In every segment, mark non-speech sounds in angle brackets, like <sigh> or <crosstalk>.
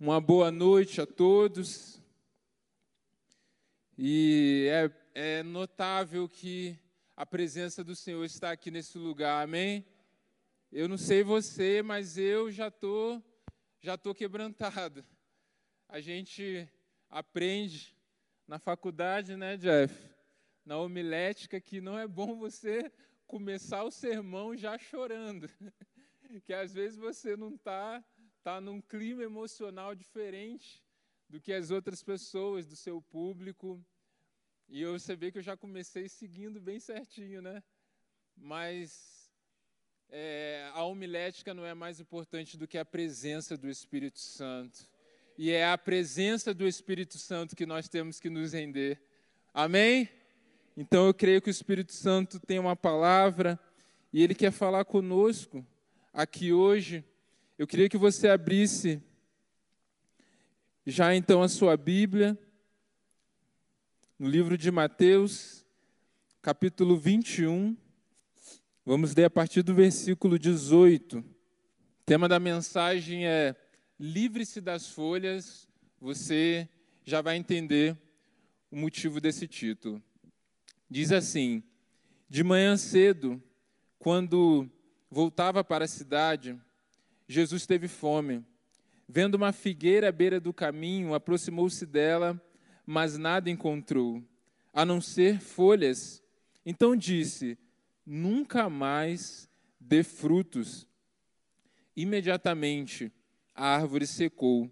Uma boa noite a todos. E é, é, notável que a presença do Senhor está aqui nesse lugar, amém? Eu não sei você, mas eu já tô, já tô quebrantado. A gente aprende na faculdade, né, Jeff? Na homilética que não é bom você começar o sermão já chorando, <laughs> que às vezes você não está está num clima emocional diferente do que as outras pessoas do seu público. E eu, você vê que eu já comecei seguindo bem certinho, né? Mas é, a homilética não é mais importante do que a presença do Espírito Santo. E é a presença do Espírito Santo que nós temos que nos render. Amém? Então eu creio que o Espírito Santo tem uma palavra e ele quer falar conosco aqui hoje. Eu queria que você abrisse já então a sua Bíblia, no livro de Mateus, capítulo 21. Vamos ler a partir do versículo 18. O tema da mensagem é Livre-se das folhas. Você já vai entender o motivo desse título. Diz assim: De manhã cedo, quando voltava para a cidade, Jesus teve fome. Vendo uma figueira à beira do caminho, aproximou-se dela, mas nada encontrou, a não ser folhas. Então disse: Nunca mais dê frutos. Imediatamente a árvore secou.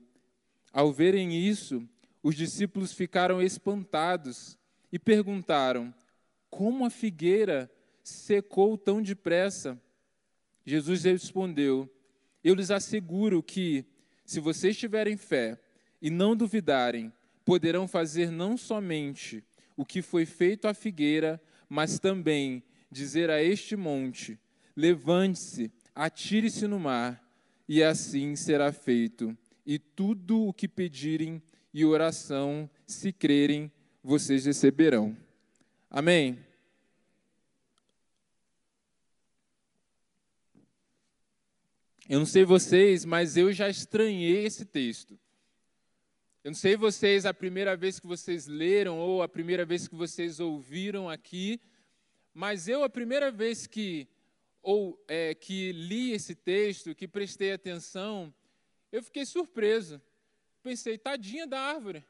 Ao verem isso, os discípulos ficaram espantados e perguntaram: Como a figueira secou tão depressa? Jesus respondeu: eu lhes asseguro que, se vocês tiverem fé e não duvidarem, poderão fazer não somente o que foi feito à figueira, mas também dizer a este monte: levante-se, atire-se no mar, e assim será feito. E tudo o que pedirem e oração, se crerem, vocês receberão. Amém. Eu não sei vocês, mas eu já estranhei esse texto. Eu não sei vocês a primeira vez que vocês leram ou a primeira vez que vocês ouviram aqui, mas eu a primeira vez que ou é, que li esse texto, que prestei atenção, eu fiquei surpreso. Pensei, tadinha da árvore,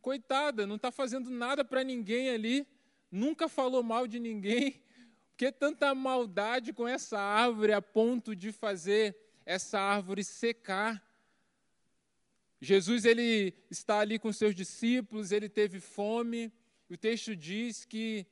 coitada, não está fazendo nada para ninguém ali, nunca falou mal de ninguém. <laughs> Por que tanta maldade com essa árvore a ponto de fazer essa árvore secar. Jesus ele está ali com seus discípulos, ele teve fome. O texto diz que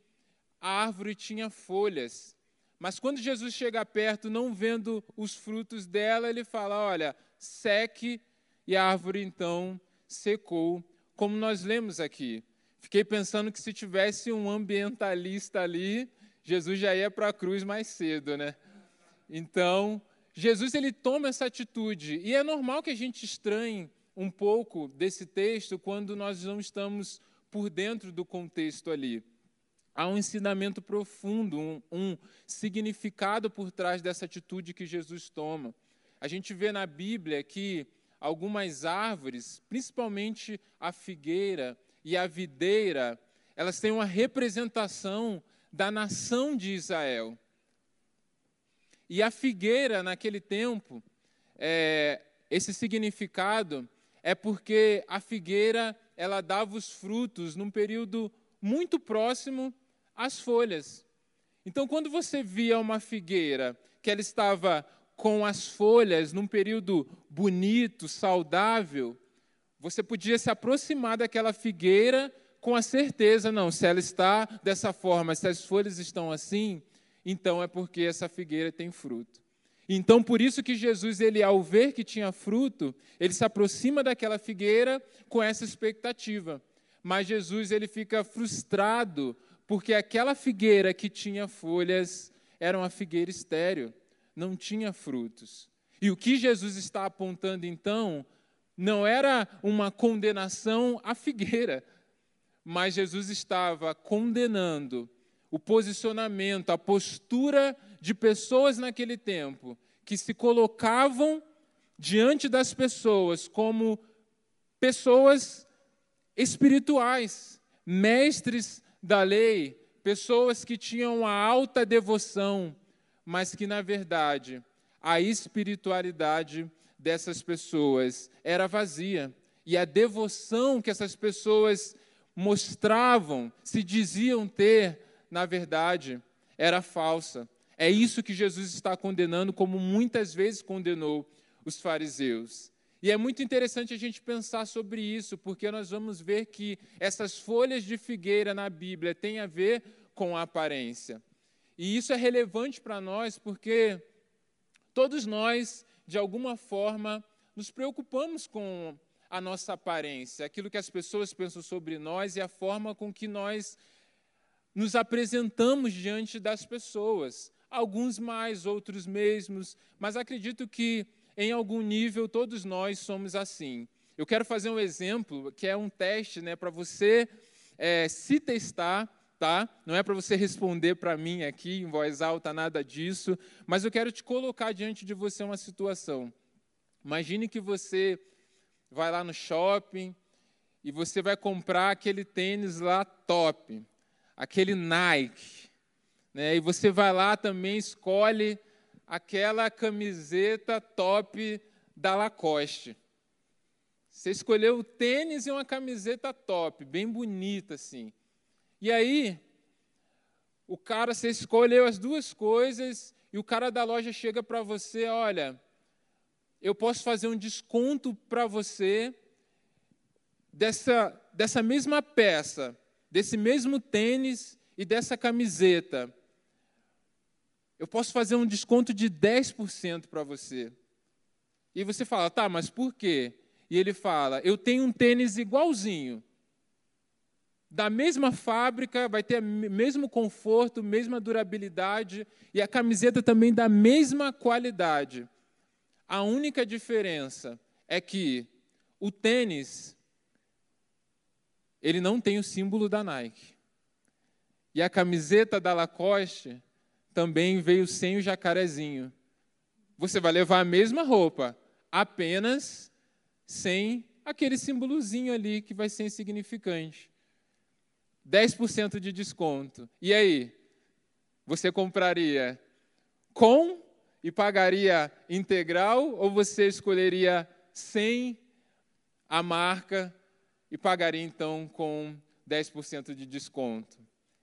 a árvore tinha folhas. Mas quando Jesus chega perto, não vendo os frutos dela, ele fala: Olha, seque, e a árvore então secou, como nós lemos aqui. Fiquei pensando que se tivesse um ambientalista ali, Jesus já ia para a cruz mais cedo, né? Então, Jesus ele toma essa atitude e é normal que a gente estranhe um pouco desse texto quando nós não estamos por dentro do contexto ali. Há um ensinamento profundo, um, um significado por trás dessa atitude que Jesus toma. A gente vê na Bíblia que algumas árvores, principalmente a figueira e a videira, elas têm uma representação da nação de Israel. E a figueira, naquele tempo, é, esse significado é porque a figueira ela dava os frutos num período muito próximo às folhas. Então, quando você via uma figueira que ela estava com as folhas num período bonito, saudável, você podia se aproximar daquela figueira com a certeza, não, se ela está dessa forma, se as folhas estão assim, então é porque essa figueira tem fruto. Então, por isso que Jesus, ele ao ver que tinha fruto, ele se aproxima daquela figueira com essa expectativa. Mas Jesus, ele fica frustrado, porque aquela figueira que tinha folhas era uma figueira estéril, não tinha frutos. E o que Jesus está apontando então não era uma condenação à figueira, mas Jesus estava condenando o posicionamento, a postura de pessoas naquele tempo que se colocavam diante das pessoas como pessoas espirituais, mestres da lei, pessoas que tinham uma alta devoção, mas que, na verdade, a espiritualidade dessas pessoas era vazia. E a devoção que essas pessoas mostravam, se diziam ter, na verdade, era falsa. É isso que Jesus está condenando, como muitas vezes condenou os fariseus. E é muito interessante a gente pensar sobre isso, porque nós vamos ver que essas folhas de figueira na Bíblia têm a ver com a aparência. E isso é relevante para nós, porque todos nós, de alguma forma, nos preocupamos com a nossa aparência, aquilo que as pessoas pensam sobre nós e a forma com que nós nos apresentamos diante das pessoas. Alguns mais, outros mesmos, mas acredito que em algum nível todos nós somos assim. Eu quero fazer um exemplo que é um teste né, para você é, se testar, tá? Não é para você responder para mim aqui em voz alta, nada disso, mas eu quero te colocar diante de você uma situação. Imagine que você vai lá no shopping e você vai comprar aquele tênis lá top, aquele Nike, né? E você vai lá também escolhe aquela camiseta top da Lacoste. Você escolheu o tênis e uma camiseta top, bem bonita assim. E aí, o cara, você escolheu as duas coisas e o cara da loja chega para você, olha, eu posso fazer um desconto para você dessa, dessa mesma peça, desse mesmo tênis e dessa camiseta. Eu posso fazer um desconto de 10% para você. E você fala, tá, mas por quê? E ele fala, eu tenho um tênis igualzinho, da mesma fábrica, vai ter mesmo conforto, mesma durabilidade, e a camiseta também da mesma qualidade. A única diferença é que o tênis ele não tem o símbolo da Nike. E a camiseta da Lacoste também veio sem o jacarezinho. Você vai levar a mesma roupa, apenas sem aquele símbolozinho ali que vai ser insignificante. 10% de desconto. E aí? Você compraria com e pagaria integral ou você escolheria sem a marca e pagaria então com 10% de desconto?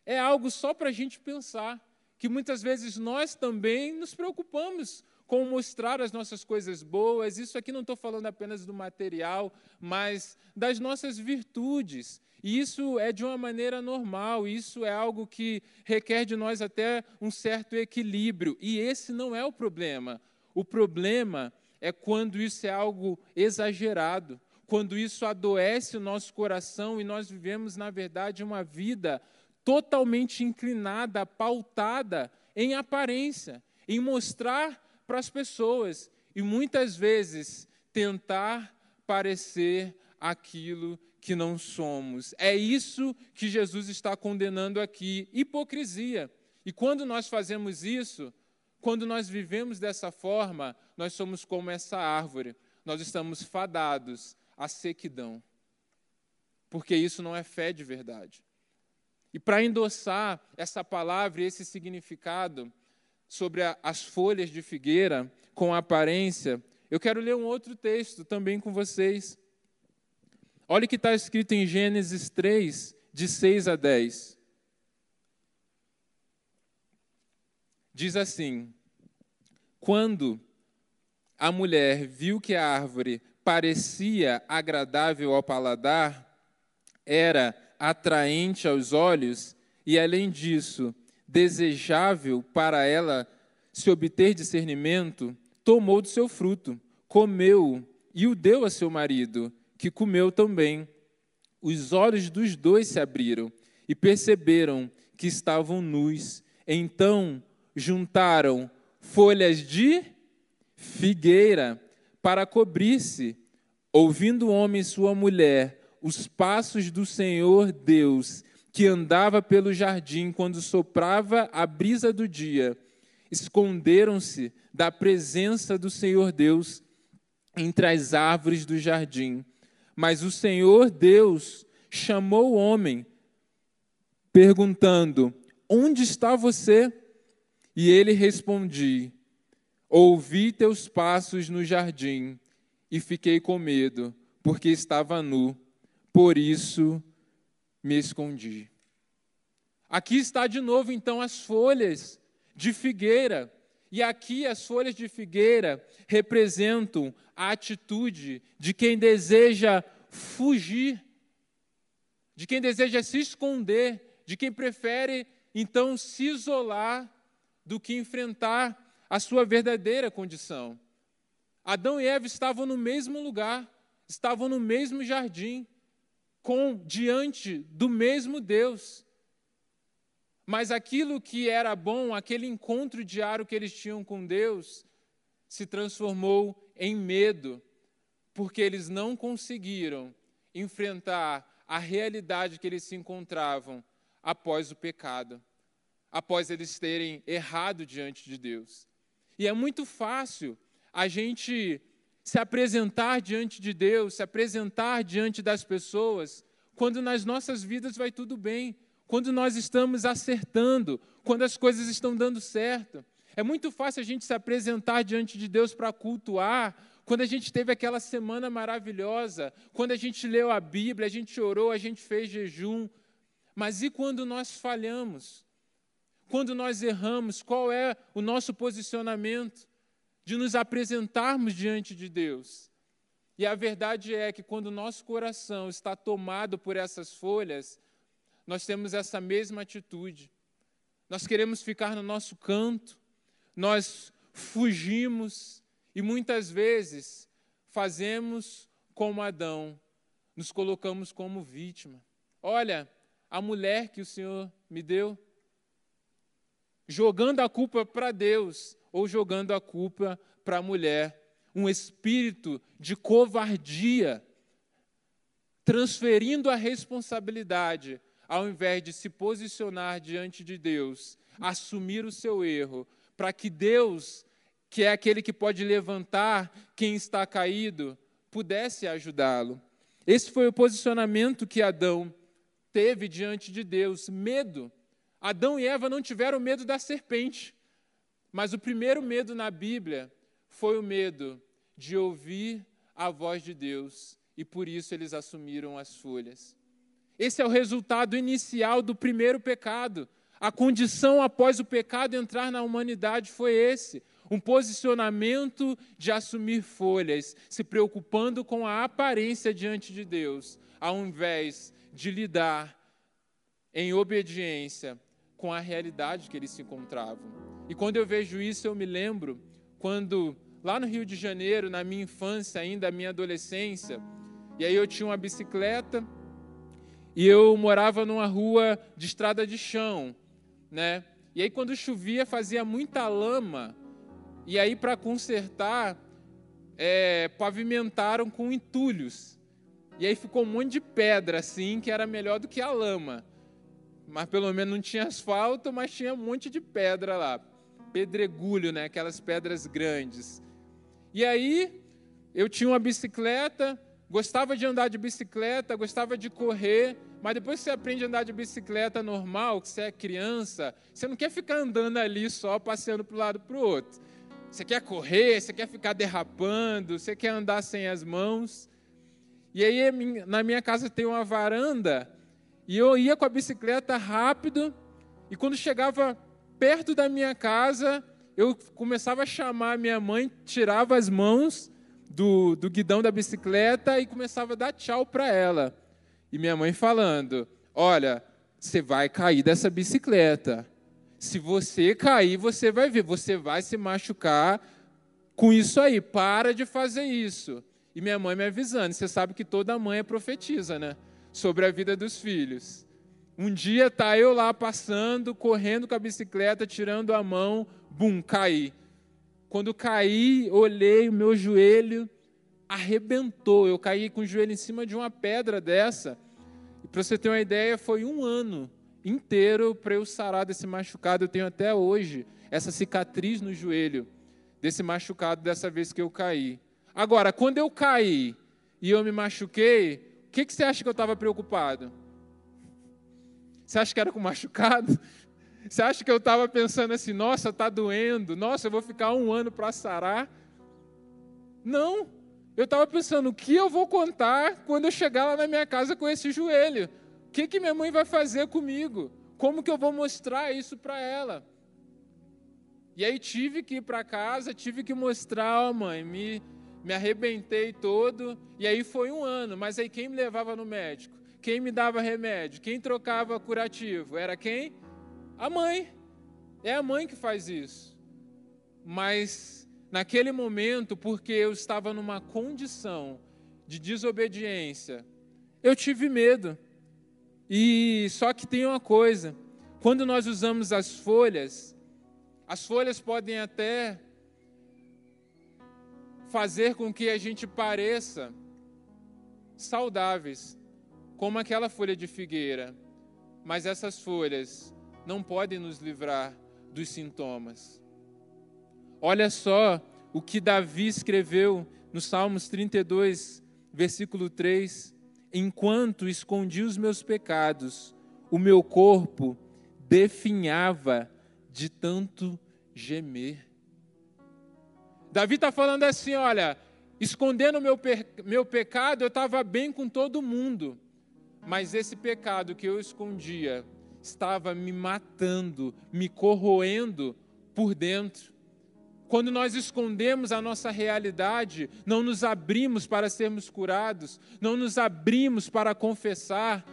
É algo só para a gente pensar, que muitas vezes nós também nos preocupamos com mostrar as nossas coisas boas. Isso aqui não estou falando apenas do material, mas das nossas virtudes. E isso é de uma maneira normal, isso é algo que requer de nós até um certo equilíbrio. E esse não é o problema. O problema é quando isso é algo exagerado, quando isso adoece o nosso coração e nós vivemos, na verdade, uma vida totalmente inclinada, pautada em aparência, em mostrar para as pessoas e muitas vezes tentar parecer aquilo que não somos. É isso que Jesus está condenando aqui: hipocrisia. E quando nós fazemos isso, quando nós vivemos dessa forma, nós somos como essa árvore, nós estamos fadados à sequidão. Porque isso não é fé de verdade. E para endossar essa palavra e esse significado sobre a, as folhas de figueira com aparência, eu quero ler um outro texto também com vocês. Olha o que está escrito em Gênesis 3, de 6 a 10. Diz assim: Quando a mulher viu que a árvore parecia agradável ao paladar, era atraente aos olhos e, além disso, desejável para ela se obter discernimento, tomou do seu fruto, comeu e o deu a seu marido que comeu também. Os olhos dos dois se abriram e perceberam que estavam nus. Então juntaram folhas de figueira para cobrir-se. Ouvindo o homem e sua mulher os passos do Senhor Deus, que andava pelo jardim quando soprava a brisa do dia, esconderam-se da presença do Senhor Deus entre as árvores do jardim. Mas o Senhor Deus chamou o homem, perguntando: Onde está você? E ele respondia: Ouvi teus passos no jardim e fiquei com medo, porque estava nu, por isso me escondi. Aqui está de novo então as folhas de figueira. E aqui as folhas de figueira representam a atitude de quem deseja fugir, de quem deseja se esconder, de quem prefere então se isolar do que enfrentar a sua verdadeira condição. Adão e Eva estavam no mesmo lugar, estavam no mesmo jardim, com diante do mesmo Deus. Mas aquilo que era bom, aquele encontro diário que eles tinham com Deus, se transformou em medo, porque eles não conseguiram enfrentar a realidade que eles se encontravam após o pecado, após eles terem errado diante de Deus. E é muito fácil a gente se apresentar diante de Deus, se apresentar diante das pessoas, quando nas nossas vidas vai tudo bem, quando nós estamos acertando, quando as coisas estão dando certo. É muito fácil a gente se apresentar diante de Deus para cultuar, quando a gente teve aquela semana maravilhosa, quando a gente leu a Bíblia, a gente orou, a gente fez jejum. Mas e quando nós falhamos? Quando nós erramos, qual é o nosso posicionamento? De nos apresentarmos diante de Deus. E a verdade é que quando nosso coração está tomado por essas folhas, nós temos essa mesma atitude. Nós queremos ficar no nosso canto, nós fugimos e muitas vezes fazemos como Adão, nos colocamos como vítima. Olha, a mulher que o Senhor me deu, jogando a culpa para Deus ou jogando a culpa para a mulher. Um espírito de covardia, transferindo a responsabilidade, ao invés de se posicionar diante de Deus, assumir o seu erro, para que Deus, que é aquele que pode levantar quem está caído, pudesse ajudá-lo. Esse foi o posicionamento que Adão teve diante de Deus, medo. Adão e Eva não tiveram medo da serpente, mas o primeiro medo na Bíblia foi o medo de ouvir a voz de Deus, e por isso eles assumiram as folhas. Esse é o resultado inicial do primeiro pecado. A condição após o pecado entrar na humanidade foi esse: um posicionamento de assumir folhas, se preocupando com a aparência diante de Deus, ao invés de lidar em obediência com a realidade que eles se encontravam. E quando eu vejo isso, eu me lembro quando, lá no Rio de Janeiro, na minha infância, ainda, minha adolescência, e aí eu tinha uma bicicleta e eu morava numa rua de estrada de chão, né? E aí quando chovia fazia muita lama, e aí para consertar é, pavimentaram com entulhos. E aí ficou um monte de pedra assim, que era melhor do que a lama mas pelo menos não tinha asfalto, mas tinha um monte de pedra lá. Pedregulho, né? Aquelas pedras grandes. E aí, eu tinha uma bicicleta, gostava de andar de bicicleta, gostava de correr, mas depois que você aprende a andar de bicicleta normal, que você é criança, você não quer ficar andando ali só, passeando para um lado para o outro. Você quer correr, você quer ficar derrapando, você quer andar sem as mãos. E aí, na minha casa tem uma varanda, e eu ia com a bicicleta rápido, e quando chegava perto da minha casa, eu começava a chamar a minha mãe, tirava as mãos do, do guidão da bicicleta e começava a dar tchau para ela. E minha mãe falando: Olha, você vai cair dessa bicicleta. Se você cair, você vai ver, você vai se machucar com isso aí. Para de fazer isso. E minha mãe me avisando. Você sabe que toda mãe é profetiza, né? Sobre a vida dos filhos. Um dia tá eu lá passando, correndo com a bicicleta, tirando a mão, bum, caí. Quando caí, olhei o meu joelho arrebentou. Eu caí com o joelho em cima de uma pedra dessa. E para você ter uma ideia, foi um ano inteiro para eu sarar desse machucado. Eu tenho até hoje essa cicatriz no joelho desse machucado dessa vez que eu caí. Agora, quando eu caí e eu me machuquei, o que, que você acha que eu estava preocupado? Você acha que era com machucado? Você acha que eu estava pensando assim, nossa, está doendo, nossa, eu vou ficar um ano para sarar? Não, eu estava pensando, o que eu vou contar quando eu chegar lá na minha casa com esse joelho? O que, que minha mãe vai fazer comigo? Como que eu vou mostrar isso para ela? E aí tive que ir para casa, tive que mostrar, oh, mãe, me, me arrebentei todo. E aí foi um ano, mas aí quem me levava no médico? Quem me dava remédio? Quem trocava curativo? Era quem? A mãe. É a mãe que faz isso. Mas naquele momento, porque eu estava numa condição de desobediência, eu tive medo. E só que tem uma coisa: quando nós usamos as folhas, as folhas podem até fazer com que a gente pareça saudáveis, como aquela folha de figueira, mas essas folhas não podem nos livrar dos sintomas. Olha só o que Davi escreveu no Salmos 32, versículo 3: Enquanto escondi os meus pecados, o meu corpo definhava de tanto gemer. Davi está falando assim: olha, escondendo meu, meu pecado, eu estava bem com todo mundo, mas esse pecado que eu escondia estava me matando, me corroendo por dentro. Quando nós escondemos a nossa realidade, não nos abrimos para sermos curados, não nos abrimos para confessar.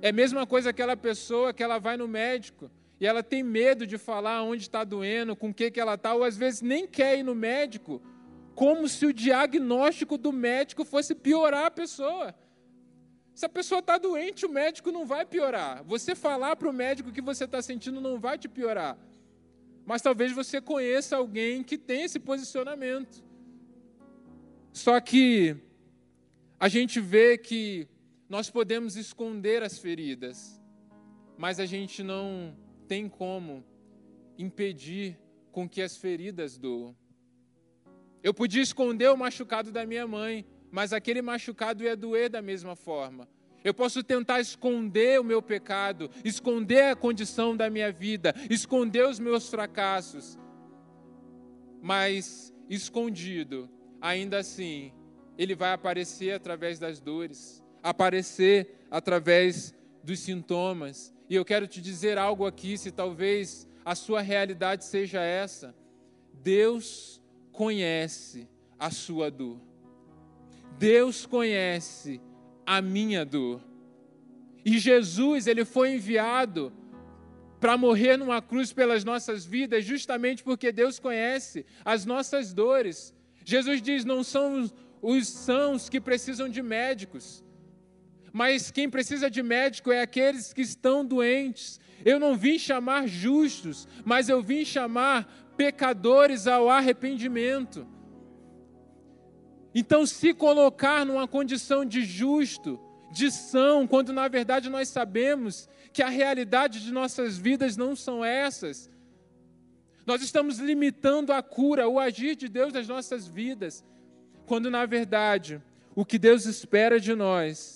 É a mesma coisa aquela pessoa que ela vai no médico e ela tem medo de falar onde está doendo, com o que, que ela está, ou às vezes nem quer ir no médico, como se o diagnóstico do médico fosse piorar a pessoa. Se a pessoa está doente, o médico não vai piorar. Você falar para o médico que você está sentindo não vai te piorar. Mas talvez você conheça alguém que tem esse posicionamento. Só que a gente vê que nós podemos esconder as feridas, mas a gente não tem como impedir com que as feridas doam. Eu podia esconder o machucado da minha mãe, mas aquele machucado ia doer da mesma forma. Eu posso tentar esconder o meu pecado, esconder a condição da minha vida, esconder os meus fracassos, mas escondido, ainda assim, ele vai aparecer através das dores, aparecer através dos sintomas, e eu quero te dizer algo aqui, se talvez a sua realidade seja essa. Deus conhece a sua dor. Deus conhece a minha dor. E Jesus, ele foi enviado para morrer numa cruz pelas nossas vidas, justamente porque Deus conhece as nossas dores. Jesus diz: não são os sãos que precisam de médicos, mas quem precisa de médico é aqueles que estão doentes. Eu não vim chamar justos, mas eu vim chamar pecadores ao arrependimento. Então, se colocar numa condição de justo, de são, quando na verdade nós sabemos que a realidade de nossas vidas não são essas, nós estamos limitando a cura, o agir de Deus nas nossas vidas, quando na verdade o que Deus espera de nós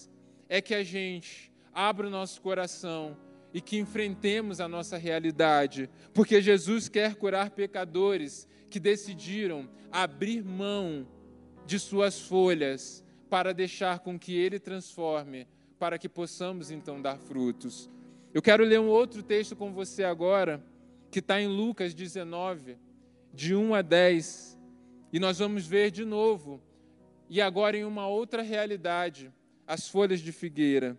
é que a gente abra o nosso coração e que enfrentemos a nossa realidade, porque Jesus quer curar pecadores que decidiram abrir mão de suas folhas para deixar com que Ele transforme, para que possamos então dar frutos. Eu quero ler um outro texto com você agora, que está em Lucas 19, de 1 a 10, e nós vamos ver de novo, e agora em uma outra realidade as folhas de figueira.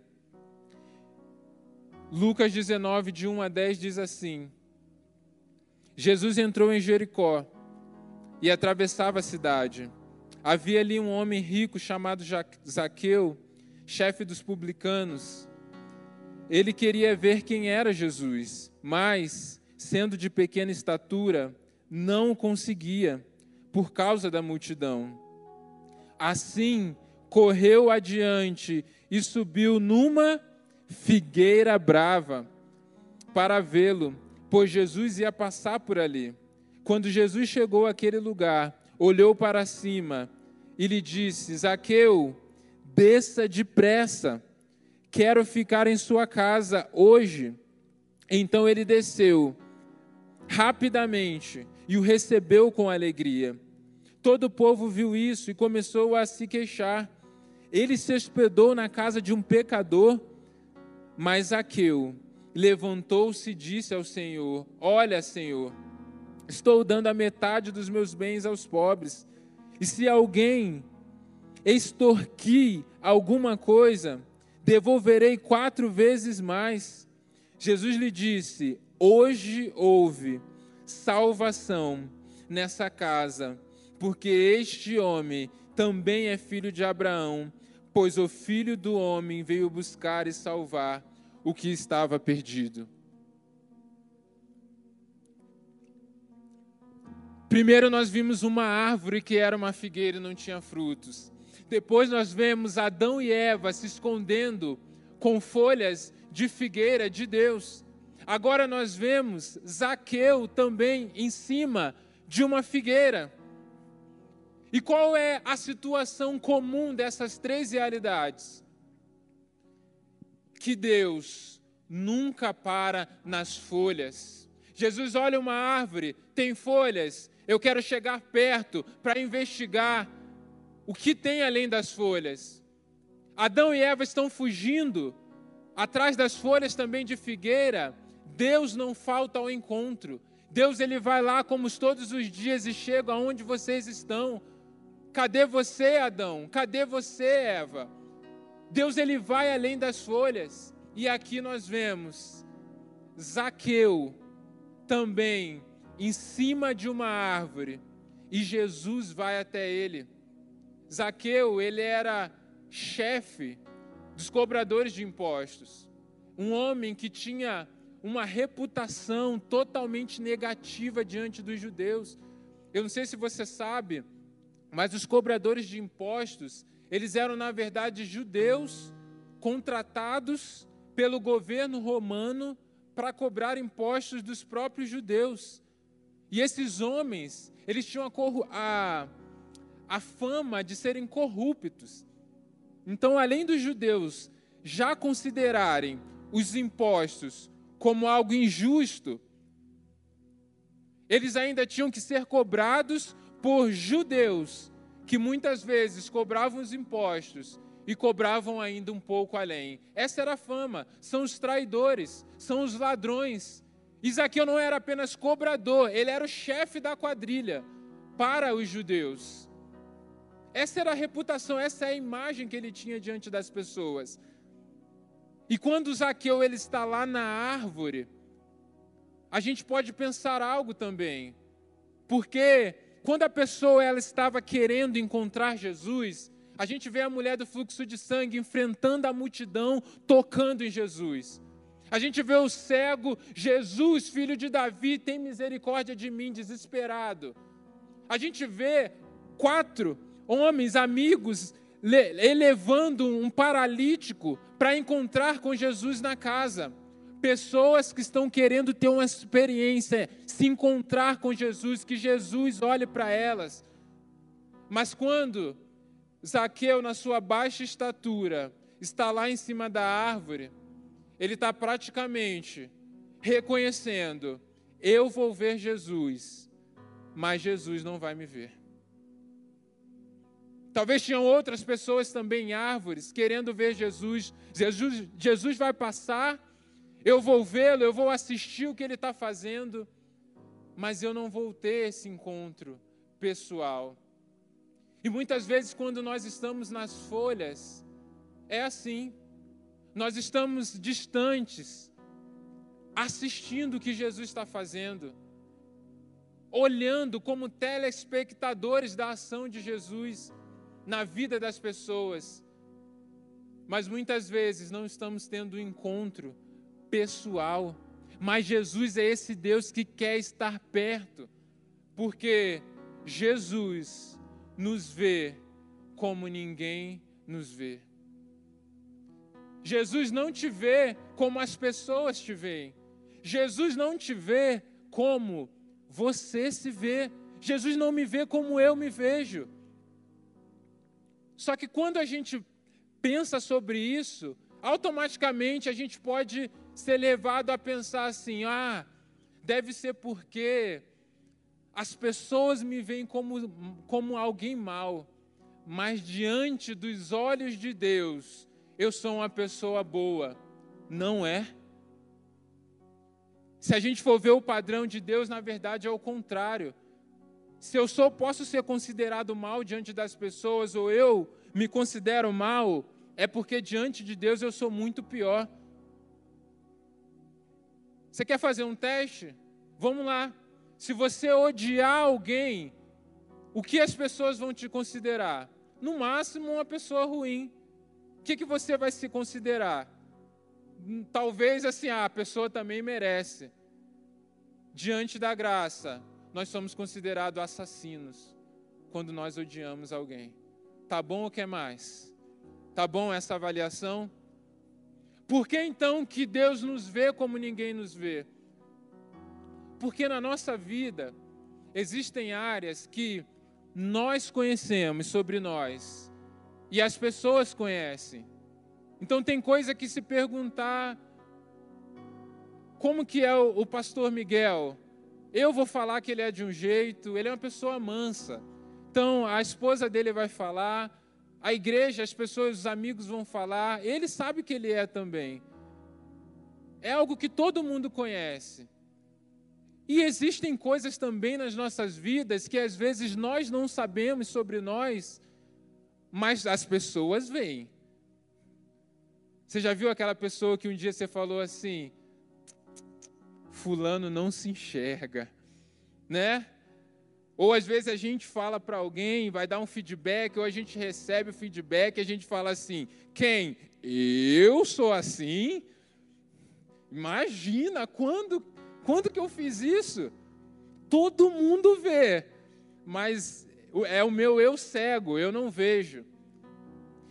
Lucas 19, de 1 a 10 diz assim: Jesus entrou em Jericó e atravessava a cidade. Havia ali um homem rico chamado Zaqueu, chefe dos publicanos. Ele queria ver quem era Jesus, mas, sendo de pequena estatura, não conseguia, por causa da multidão. Assim, correu adiante e subiu numa figueira brava para vê-lo, pois Jesus ia passar por ali. Quando Jesus chegou àquele lugar, olhou para cima e lhe disse: Zaqueu, Desça depressa, quero ficar em sua casa hoje. Então ele desceu rapidamente e o recebeu com alegria. Todo o povo viu isso e começou a se queixar. Ele se hospedou na casa de um pecador, mas Aqueu levantou-se e disse ao Senhor: Olha, Senhor, estou dando a metade dos meus bens aos pobres, e se alguém extorquir alguma coisa, devolverei quatro vezes mais. Jesus lhe disse: Hoje houve salvação nessa casa, porque este homem também é filho de Abraão, pois o filho do homem veio buscar e salvar o que estava perdido. Primeiro nós vimos uma árvore que era uma figueira e não tinha frutos. Depois nós vemos Adão e Eva se escondendo com folhas de figueira de Deus. Agora nós vemos Zaqueu também em cima de uma figueira. E qual é a situação comum dessas três realidades? Que Deus nunca para nas folhas. Jesus olha uma árvore, tem folhas, eu quero chegar perto para investigar o que tem além das folhas. Adão e Eva estão fugindo atrás das folhas também de figueira, Deus não falta ao encontro. Deus ele vai lá como todos os dias e chega aonde vocês estão. Cadê você, Adão? Cadê você, Eva? Deus ele vai além das folhas. E aqui nós vemos Zaqueu também em cima de uma árvore e Jesus vai até ele. Zaqueu, ele era chefe dos cobradores de impostos. Um homem que tinha uma reputação totalmente negativa diante dos judeus. Eu não sei se você sabe, mas os cobradores de impostos, eles eram na verdade judeus contratados pelo governo romano para cobrar impostos dos próprios judeus. E esses homens, eles tinham a, a, a fama de serem corruptos. Então, além dos judeus já considerarem os impostos como algo injusto, eles ainda tinham que ser cobrados por judeus que muitas vezes cobravam os impostos e cobravam ainda um pouco além. Essa era a fama. São os traidores, são os ladrões. Isaqueu não era apenas cobrador, ele era o chefe da quadrilha para os judeus. Essa era a reputação, essa é a imagem que ele tinha diante das pessoas. E quando Zaqueu ele está lá na árvore, a gente pode pensar algo também. Porque quando a pessoa ela estava querendo encontrar Jesus, a gente vê a mulher do fluxo de sangue enfrentando a multidão, tocando em Jesus. A gente vê o cego, Jesus, filho de Davi, tem misericórdia de mim, desesperado. A gente vê quatro homens, amigos, elevando um paralítico para encontrar com Jesus na casa. Pessoas que estão querendo ter uma experiência, se encontrar com Jesus, que Jesus olhe para elas. Mas quando Zaqueu, na sua baixa estatura, está lá em cima da árvore, ele está praticamente reconhecendo: eu vou ver Jesus, mas Jesus não vai me ver. Talvez tinham outras pessoas também em árvores querendo ver Jesus. Jesus, Jesus vai passar, eu vou vê-lo, eu vou assistir o que ele está fazendo, mas eu não vou ter esse encontro pessoal. E muitas vezes, quando nós estamos nas folhas, é assim. Nós estamos distantes, assistindo o que Jesus está fazendo, olhando como telespectadores da ação de Jesus na vida das pessoas, mas muitas vezes não estamos tendo um encontro pessoal. Mas Jesus é esse Deus que quer estar perto, porque Jesus nos vê como ninguém nos vê. Jesus não te vê como as pessoas te veem. Jesus não te vê como você se vê. Jesus não me vê como eu me vejo. Só que quando a gente pensa sobre isso, automaticamente a gente pode ser levado a pensar assim: ah, deve ser porque as pessoas me veem como, como alguém mau, mas diante dos olhos de Deus, eu sou uma pessoa boa. Não é? Se a gente for ver o padrão de Deus, na verdade é o contrário. Se eu sou, posso ser considerado mal diante das pessoas, ou eu me considero mal, é porque diante de Deus eu sou muito pior. Você quer fazer um teste? Vamos lá. Se você odiar alguém, o que as pessoas vão te considerar? No máximo, uma pessoa ruim. O que, que você vai se considerar? Talvez assim, ah, a pessoa também merece. Diante da graça, nós somos considerados assassinos quando nós odiamos alguém. Tá bom ou quer mais? Tá bom essa avaliação? Por que então que Deus nos vê como ninguém nos vê? Porque na nossa vida existem áreas que nós conhecemos sobre nós e as pessoas conhecem. Então tem coisa que se perguntar como que é o, pastor Miguel? Eu vou falar que ele é de um jeito, ele é uma pessoa mansa. Então a esposa dele vai falar, a igreja, as pessoas, os amigos vão falar, ele sabe que ele é também. É algo que todo mundo conhece. E existem coisas também nas nossas vidas que às vezes nós não sabemos sobre nós, mas as pessoas veem. Você já viu aquela pessoa que um dia você falou assim: Fulano não se enxerga, né? Ou às vezes a gente fala para alguém, vai dar um feedback, ou a gente recebe o feedback e a gente fala assim: quem? Eu sou assim? Imagina, quando, quando que eu fiz isso? Todo mundo vê, mas é o meu eu cego, eu não vejo.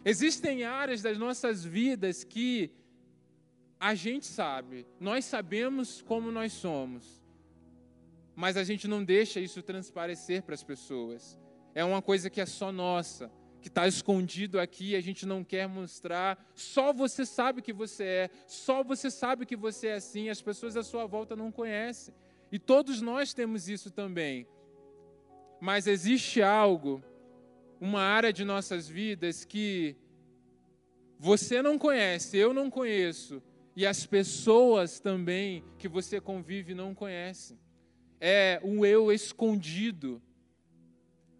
Existem áreas das nossas vidas que a gente sabe, nós sabemos como nós somos, mas a gente não deixa isso transparecer para as pessoas. É uma coisa que é só nossa, que está escondido aqui, a gente não quer mostrar. Só você sabe que você é, só você sabe que você é assim, as pessoas à sua volta não conhecem. E todos nós temos isso também. Mas existe algo, uma área de nossas vidas que você não conhece, eu não conheço, e as pessoas também que você convive não conhecem é um eu escondido,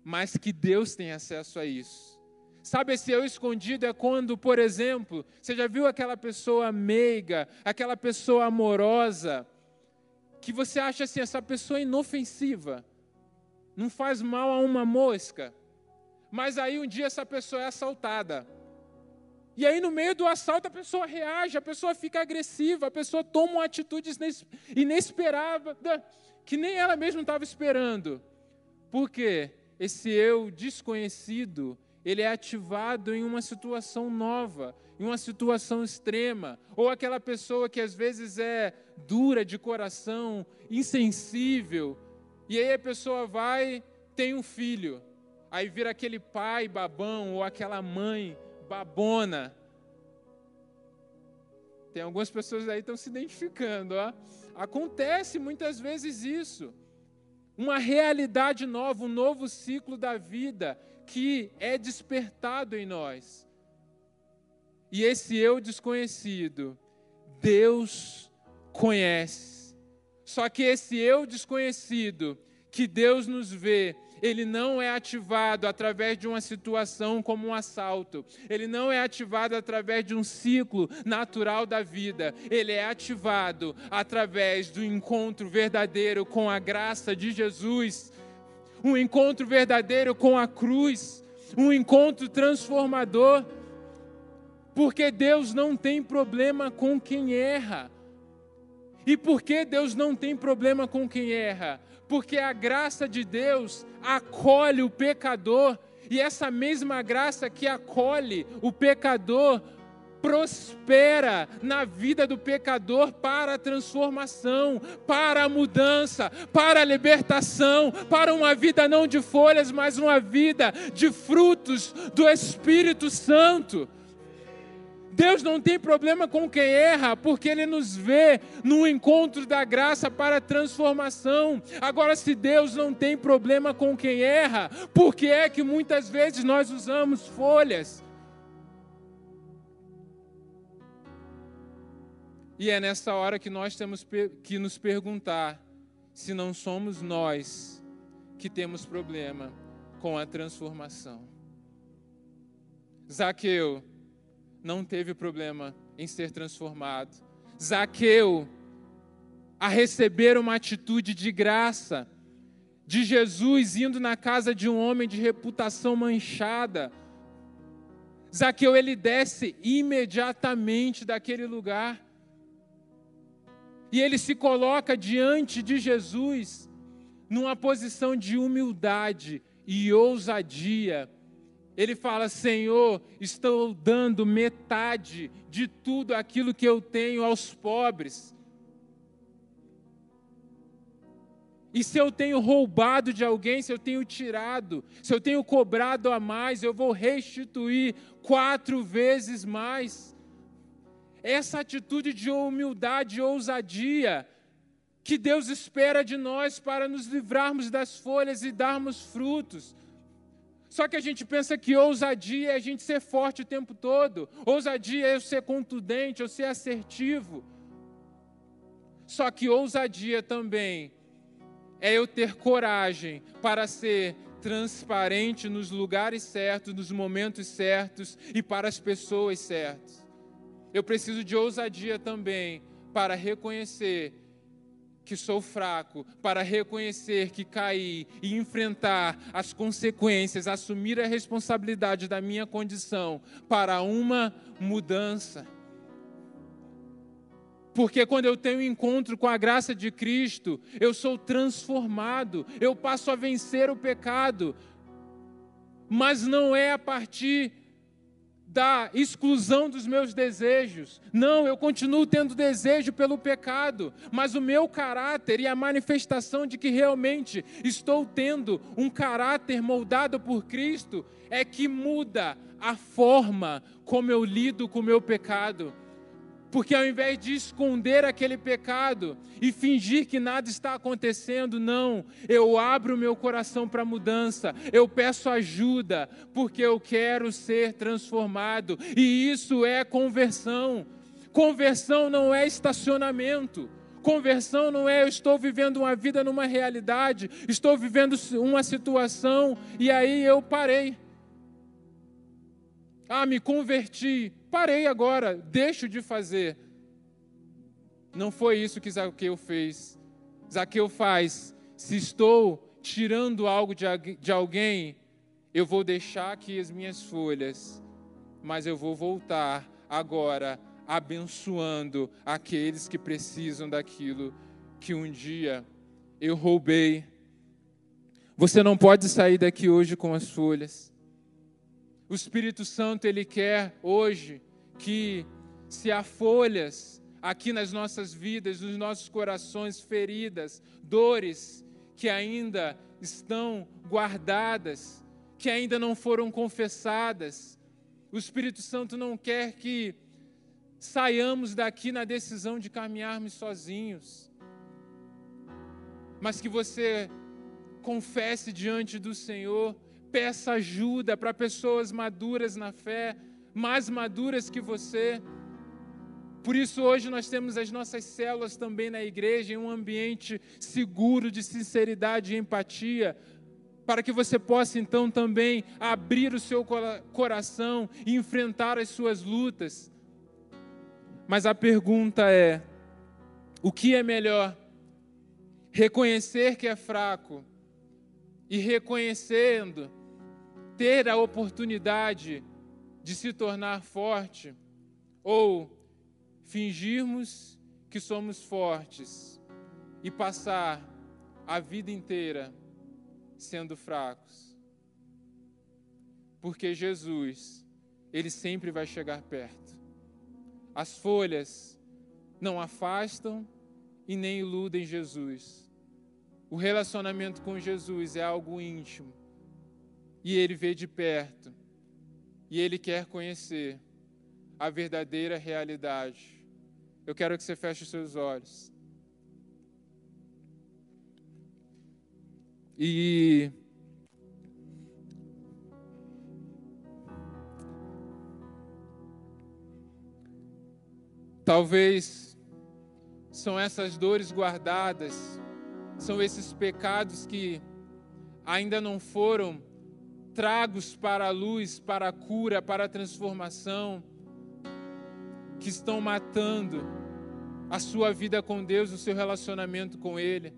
mas que Deus tem acesso a isso. Sabe, esse eu escondido é quando, por exemplo, você já viu aquela pessoa meiga, aquela pessoa amorosa, que você acha assim, essa pessoa inofensiva, não faz mal a uma mosca, mas aí um dia essa pessoa é assaltada. E aí, no meio do assalto, a pessoa reage, a pessoa fica agressiva, a pessoa toma uma atitude inesperada que nem ela mesma estava esperando. Porque esse eu desconhecido, ele é ativado em uma situação nova, em uma situação extrema, ou aquela pessoa que às vezes é dura de coração, insensível, e aí a pessoa vai, tem um filho, aí vira aquele pai babão ou aquela mãe babona. Tem algumas pessoas aí que estão se identificando, ó. Acontece muitas vezes isso. Uma realidade nova, um novo ciclo da vida que é despertado em nós. E esse eu desconhecido, Deus conhece. Só que esse eu desconhecido, que Deus nos vê, ele não é ativado através de uma situação como um assalto, ele não é ativado através de um ciclo natural da vida, ele é ativado através do encontro verdadeiro com a graça de Jesus, um encontro verdadeiro com a cruz, um encontro transformador, porque Deus não tem problema com quem erra. E por que Deus não tem problema com quem erra? porque a graça de Deus acolhe o pecador, e essa mesma graça que acolhe o pecador prospera na vida do pecador para a transformação, para a mudança, para a libertação, para uma vida não de folhas, mas uma vida de frutos do Espírito Santo. Deus não tem problema com quem erra, porque Ele nos vê no encontro da graça para a transformação. Agora, se Deus não tem problema com quem erra, por que é que muitas vezes nós usamos folhas? E é nessa hora que nós temos que nos perguntar se não somos nós que temos problema com a transformação. Zaqueu não teve problema em ser transformado. Zaqueu, a receber uma atitude de graça de Jesus indo na casa de um homem de reputação manchada. Zaqueu ele desce imediatamente daquele lugar. E ele se coloca diante de Jesus numa posição de humildade e ousadia ele fala: Senhor, estou dando metade de tudo aquilo que eu tenho aos pobres. E se eu tenho roubado de alguém, se eu tenho tirado, se eu tenho cobrado a mais, eu vou restituir quatro vezes mais. Essa atitude de humildade e ousadia que Deus espera de nós para nos livrarmos das folhas e darmos frutos. Só que a gente pensa que ousadia é a gente ser forte o tempo todo, ousadia é eu ser contundente, eu ser assertivo. Só que ousadia também é eu ter coragem para ser transparente nos lugares certos, nos momentos certos e para as pessoas certas. Eu preciso de ousadia também para reconhecer que sou fraco, para reconhecer que caí e enfrentar as consequências, assumir a responsabilidade da minha condição para uma mudança. Porque quando eu tenho encontro com a graça de Cristo, eu sou transformado, eu passo a vencer o pecado. Mas não é a partir da exclusão dos meus desejos. Não, eu continuo tendo desejo pelo pecado, mas o meu caráter e a manifestação de que realmente estou tendo um caráter moldado por Cristo é que muda a forma como eu lido com o meu pecado. Porque ao invés de esconder aquele pecado e fingir que nada está acontecendo, não, eu abro meu coração para mudança, eu peço ajuda, porque eu quero ser transformado, e isso é conversão. Conversão não é estacionamento. Conversão não é eu estou vivendo uma vida numa realidade, estou vivendo uma situação e aí eu parei. Ah, me converti, parei agora, deixo de fazer. Não foi isso que Zaqueu fez. Zaqueu faz: se estou tirando algo de, alguém, eu vou deixar aqui as minhas folhas, mas eu vou voltar agora abençoando aqueles que precisam daquilo que um dia eu roubei. Você não pode sair daqui hoje com as folhas. O Espírito Santo, ele quer hoje que, se há folhas aqui nas nossas vidas, nos nossos corações, feridas, dores que ainda estão guardadas, que ainda não foram confessadas, o Espírito Santo não quer que saiamos daqui na decisão de caminharmos sozinhos, mas que você confesse diante do Senhor peça ajuda para pessoas maduras na fé, mais maduras que você. Por isso, hoje nós temos as nossas células também na igreja, em um ambiente seguro de sinceridade e empatia, para que você possa então também abrir o seu coração e enfrentar as suas lutas. Mas a pergunta é: o que é melhor? Reconhecer que é fraco e reconhecendo ter a oportunidade de se tornar forte ou fingirmos que somos fortes e passar a vida inteira sendo fracos. Porque Jesus, ele sempre vai chegar perto. As folhas não afastam e nem iludem Jesus. O relacionamento com Jesus é algo íntimo e ele vê de perto, e ele quer conhecer a verdadeira realidade. Eu quero que você feche os seus olhos. E talvez são essas dores guardadas, são esses pecados que ainda não foram tragos para a luz, para a cura, para a transformação que estão matando a sua vida com Deus, o seu relacionamento com Ele.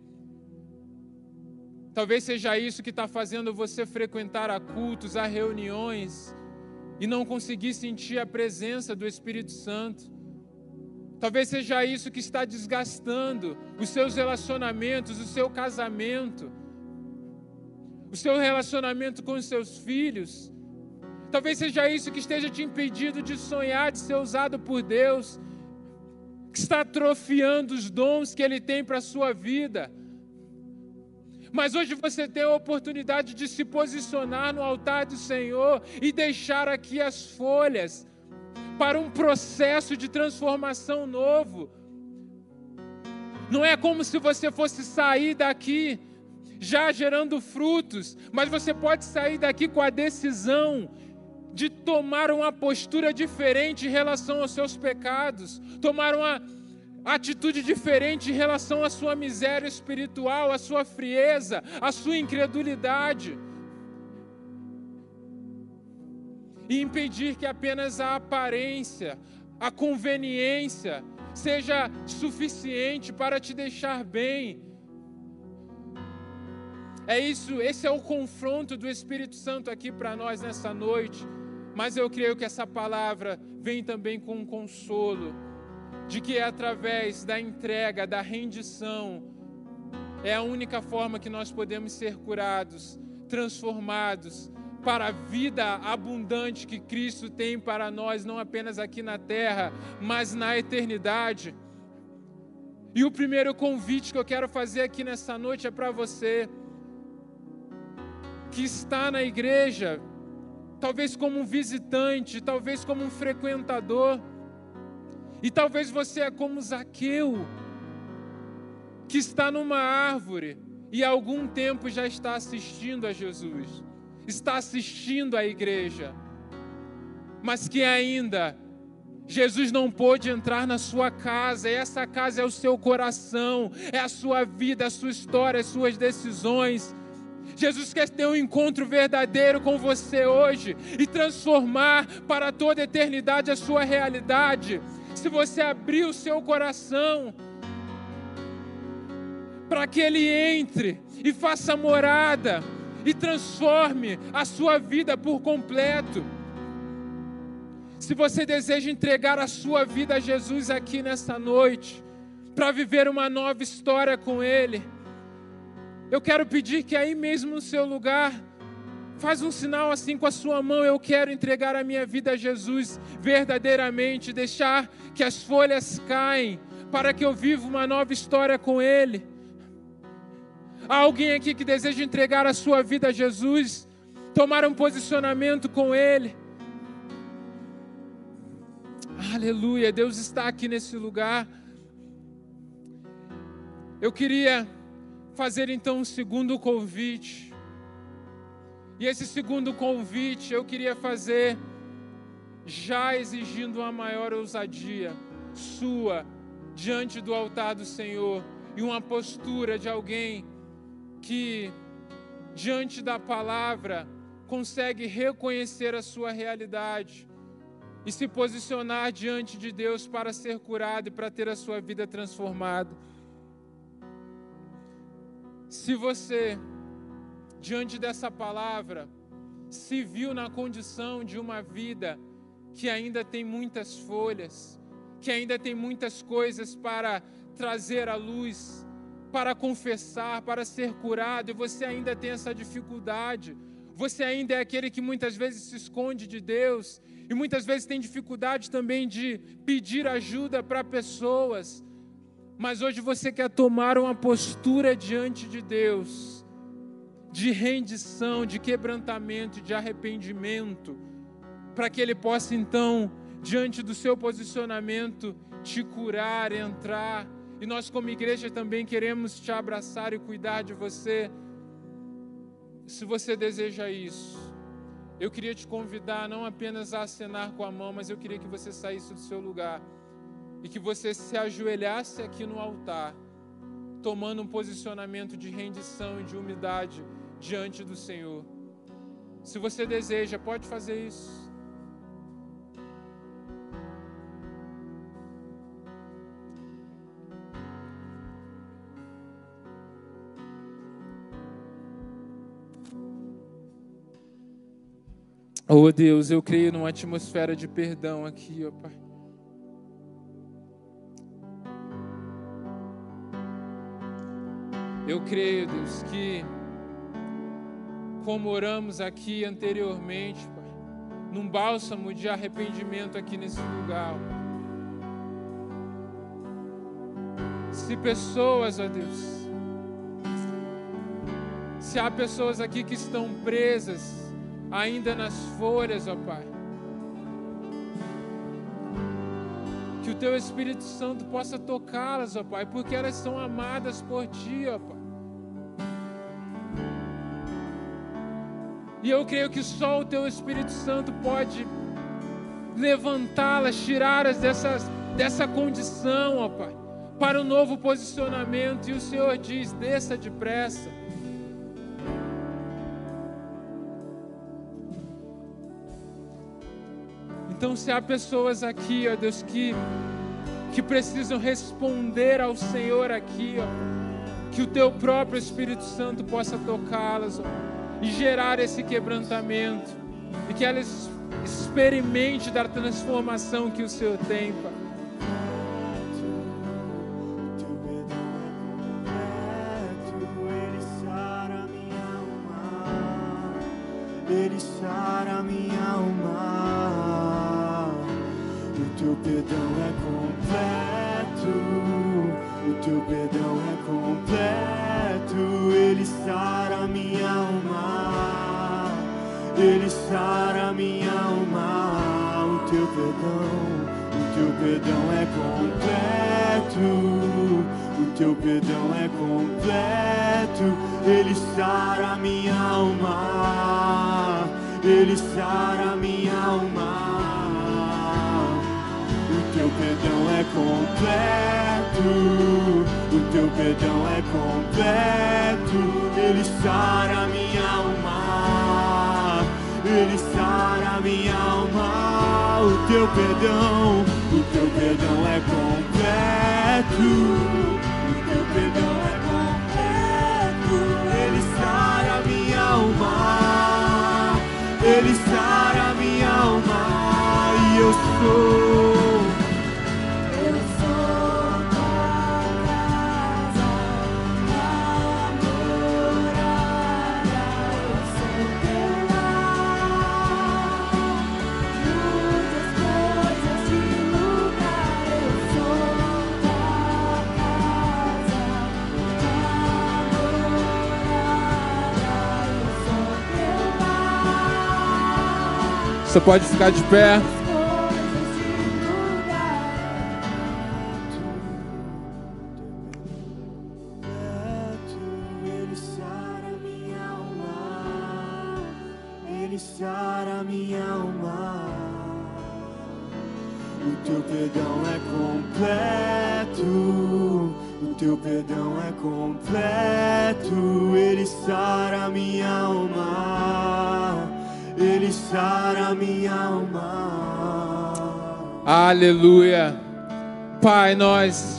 Talvez seja isso que está fazendo você frequentar a cultos, a reuniões e não conseguir sentir a presença do Espírito Santo. Talvez seja isso que está desgastando os seus relacionamentos, o seu casamento, o seu relacionamento com os seus filhos. Talvez seja isso que esteja te impedindo de sonhar, de ser usado por Deus, que está atrofiando os dons que Ele tem para a sua vida. Mas hoje você tem a oportunidade de se posicionar no altar do Senhor e deixar aqui as folhas para um processo de transformação novo. Não é como se você fosse sair daqui já gerando frutos, mas você pode sair daqui com a decisão de tomar uma postura diferente em relação aos seus pecados, tomar uma atitude diferente em relação à sua miséria espiritual, à sua frieza, à sua incredulidade. E impedir que apenas a aparência, a conveniência seja suficiente para te deixar bem. É isso, esse é o confronto do Espírito Santo aqui para nós nessa noite. Mas eu creio que essa palavra vem também com um consolo, de que é através da entrega, da rendição, é a única forma que nós podemos ser curados, transformados para a vida abundante que Cristo tem para nós, não apenas aqui na terra, mas na eternidade. E o primeiro convite que eu quero fazer aqui nessa noite é para você que está na igreja, talvez como um visitante, talvez como um frequentador. E talvez você é como Zaqueu, que está numa árvore e há algum tempo já está assistindo a Jesus, está assistindo à igreja, mas que ainda Jesus não pôde entrar na sua casa, e essa casa é o seu coração, é a sua vida, a sua história, as suas decisões. Jesus quer ter um encontro verdadeiro com você hoje e transformar para toda a eternidade a sua realidade. Se você abrir o seu coração para que Ele entre e faça morada e transforme a sua vida por completo. Se você deseja entregar a sua vida a Jesus aqui nesta noite, para viver uma nova história com Ele, eu quero pedir que aí mesmo no seu lugar, faz um sinal assim com a sua mão. Eu quero entregar a minha vida a Jesus verdadeiramente, deixar que as folhas caem para que eu viva uma nova história com Ele. Há alguém aqui que deseja entregar a sua vida a Jesus, tomar um posicionamento com Ele. Aleluia, Deus está aqui nesse lugar. Eu queria fazer então um segundo convite. E esse segundo convite eu queria fazer já exigindo uma maior ousadia sua diante do altar do Senhor e uma postura de alguém que diante da palavra consegue reconhecer a sua realidade e se posicionar diante de Deus para ser curado e para ter a sua vida transformada. Se você, diante dessa palavra, se viu na condição de uma vida que ainda tem muitas folhas, que ainda tem muitas coisas para trazer à luz, para confessar, para ser curado, e você ainda tem essa dificuldade, você ainda é aquele que muitas vezes se esconde de Deus, e muitas vezes tem dificuldade também de pedir ajuda para pessoas, mas hoje você quer tomar uma postura diante de Deus, de rendição, de quebrantamento, de arrependimento, para que Ele possa então diante do seu posicionamento, te curar, entrar. E nós, como igreja, também queremos te abraçar e cuidar de você. Se você deseja isso, eu queria te convidar não apenas a acenar com a mão, mas eu queria que você saísse do seu lugar e que você se ajoelhasse aqui no altar, tomando um posicionamento de rendição e de humildade diante do Senhor. Se você deseja, pode fazer isso. Oh Deus, eu creio numa atmosfera de perdão aqui, ó Pai. Eu creio, Deus, que como oramos aqui anteriormente, Pai, num bálsamo de arrependimento aqui nesse lugar. Se pessoas, ó Deus, se há pessoas aqui que estão presas, ainda nas folhas, ó Pai. Que o Teu Espírito Santo possa tocá-las, ó Pai, porque elas são amadas por Ti, ó Pai. E eu creio que só o Teu Espírito Santo pode levantá-las, tirá-las dessa condição, ó Pai, para um novo posicionamento. E o Senhor diz: desça depressa Então, se há pessoas aqui, ó Deus, que, que precisam responder ao Senhor aqui, ó, que o Teu próprio Espírito Santo possa tocá-las e gerar esse quebrantamento, e que elas experimente da transformação que o Senhor tem, Pai. Minha alma. Teu perdão é completo, o teu perdão é completo, ele sara minha alma, o teu perdão, o teu perdão é completo, o teu perdão é completo, ele sara minha alma, ele sara minha alma. Teu perdão é completo, o teu perdão é completo, ele sara minha alma, ele sara minha alma, o teu perdão, o teu perdão é completo, o teu perdão é completo, ele sara minha alma, ele sara minha alma, e eu sou pode ficar de pé.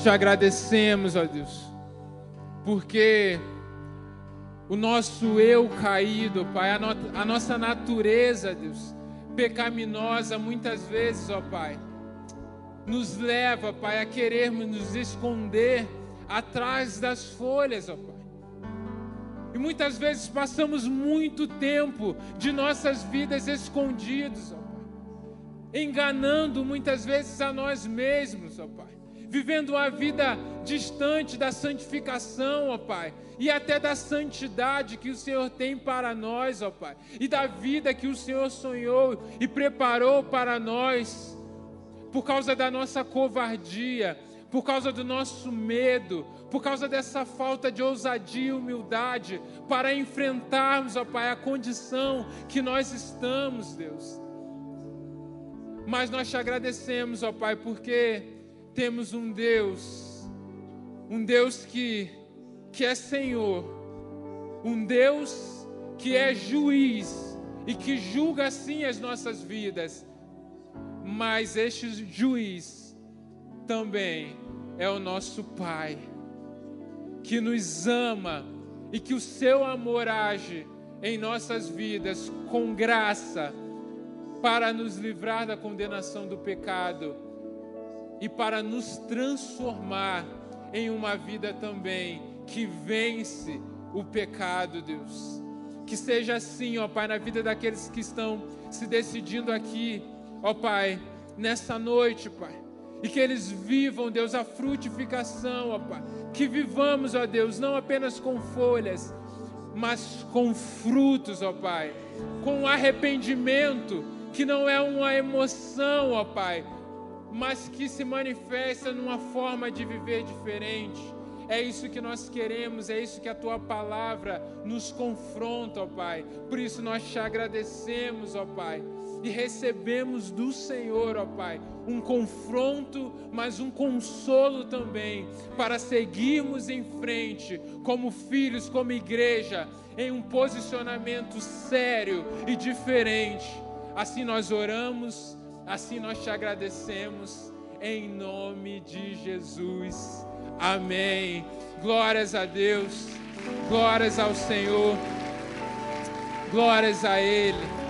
Te agradecemos, ó Deus, porque o nosso eu caído, Pai, a, no, a nossa natureza, Deus, pecaminosa, muitas vezes, ó Pai, nos leva, Pai, a querermos nos esconder atrás das folhas, ó Pai. E muitas vezes passamos muito tempo de nossas vidas escondidos, ó Pai. Enganando muitas vezes a nós mesmos, ó Pai. Vivendo uma vida distante da santificação, ó Pai. E até da santidade que o Senhor tem para nós, ó Pai. E da vida que o Senhor sonhou e preparou para nós. por causa da nossa covardia, por causa do nosso medo, por causa dessa falta de ousadia e humildade para enfrentarmos, ó Pai, a condição que nós estamos, Deus. Mas nós te agradecemos, ó Pai, porque temos um Deus, um Deus que, que é Senhor, um Deus que é juiz e que julga assim as nossas vidas. Mas este juiz também é o nosso Pai, que nos ama e que o seu amor age em nossas vidas com graça para nos livrar da condenação do pecado e para nos transformar em uma vida também que vence o pecado, Deus. Que seja assim, ó Pai, na vida daqueles que estão se decidindo aqui, ó Pai, nessa noite, Pai e que eles vivam, Deus, a frutificação, ó Pai. Que vivamos, ó Deus, não apenas com folhas, mas com frutos, ó Pai. Com arrependimento, que não é uma emoção, ó Pai, mas que se manifesta numa forma de viver diferente. É isso que nós queremos, é isso que a tua palavra nos confronta, ó Pai. Por isso nós te agradecemos, ó Pai e recebemos do Senhor, ó Pai, um confronto, mas um consolo também, para seguirmos em frente, como filhos, como igreja, em um posicionamento sério e diferente. Assim nós oramos, assim nós te agradecemos, em nome de Jesus. Amém. Glórias a Deus, glórias ao Senhor, glórias a Ele.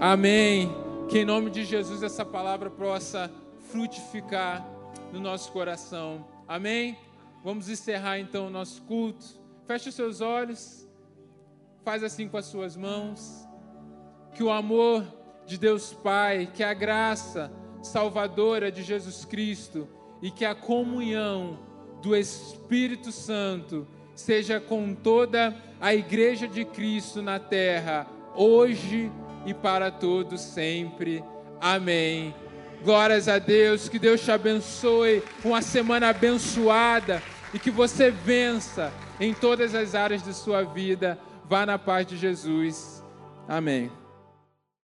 Amém. Que em nome de Jesus essa palavra possa frutificar no nosso coração. Amém. Vamos encerrar então o nosso culto. Feche os seus olhos. Faz assim com as suas mãos. Que o amor de Deus Pai, que a graça salvadora de Jesus Cristo e que a comunhão do Espírito Santo seja com toda a igreja de Cristo na terra, hoje e para todos sempre. Amém. Glórias a Deus, que Deus te abençoe, uma semana abençoada e que você vença em todas as áreas de sua vida. Vá na paz de Jesus. Amém.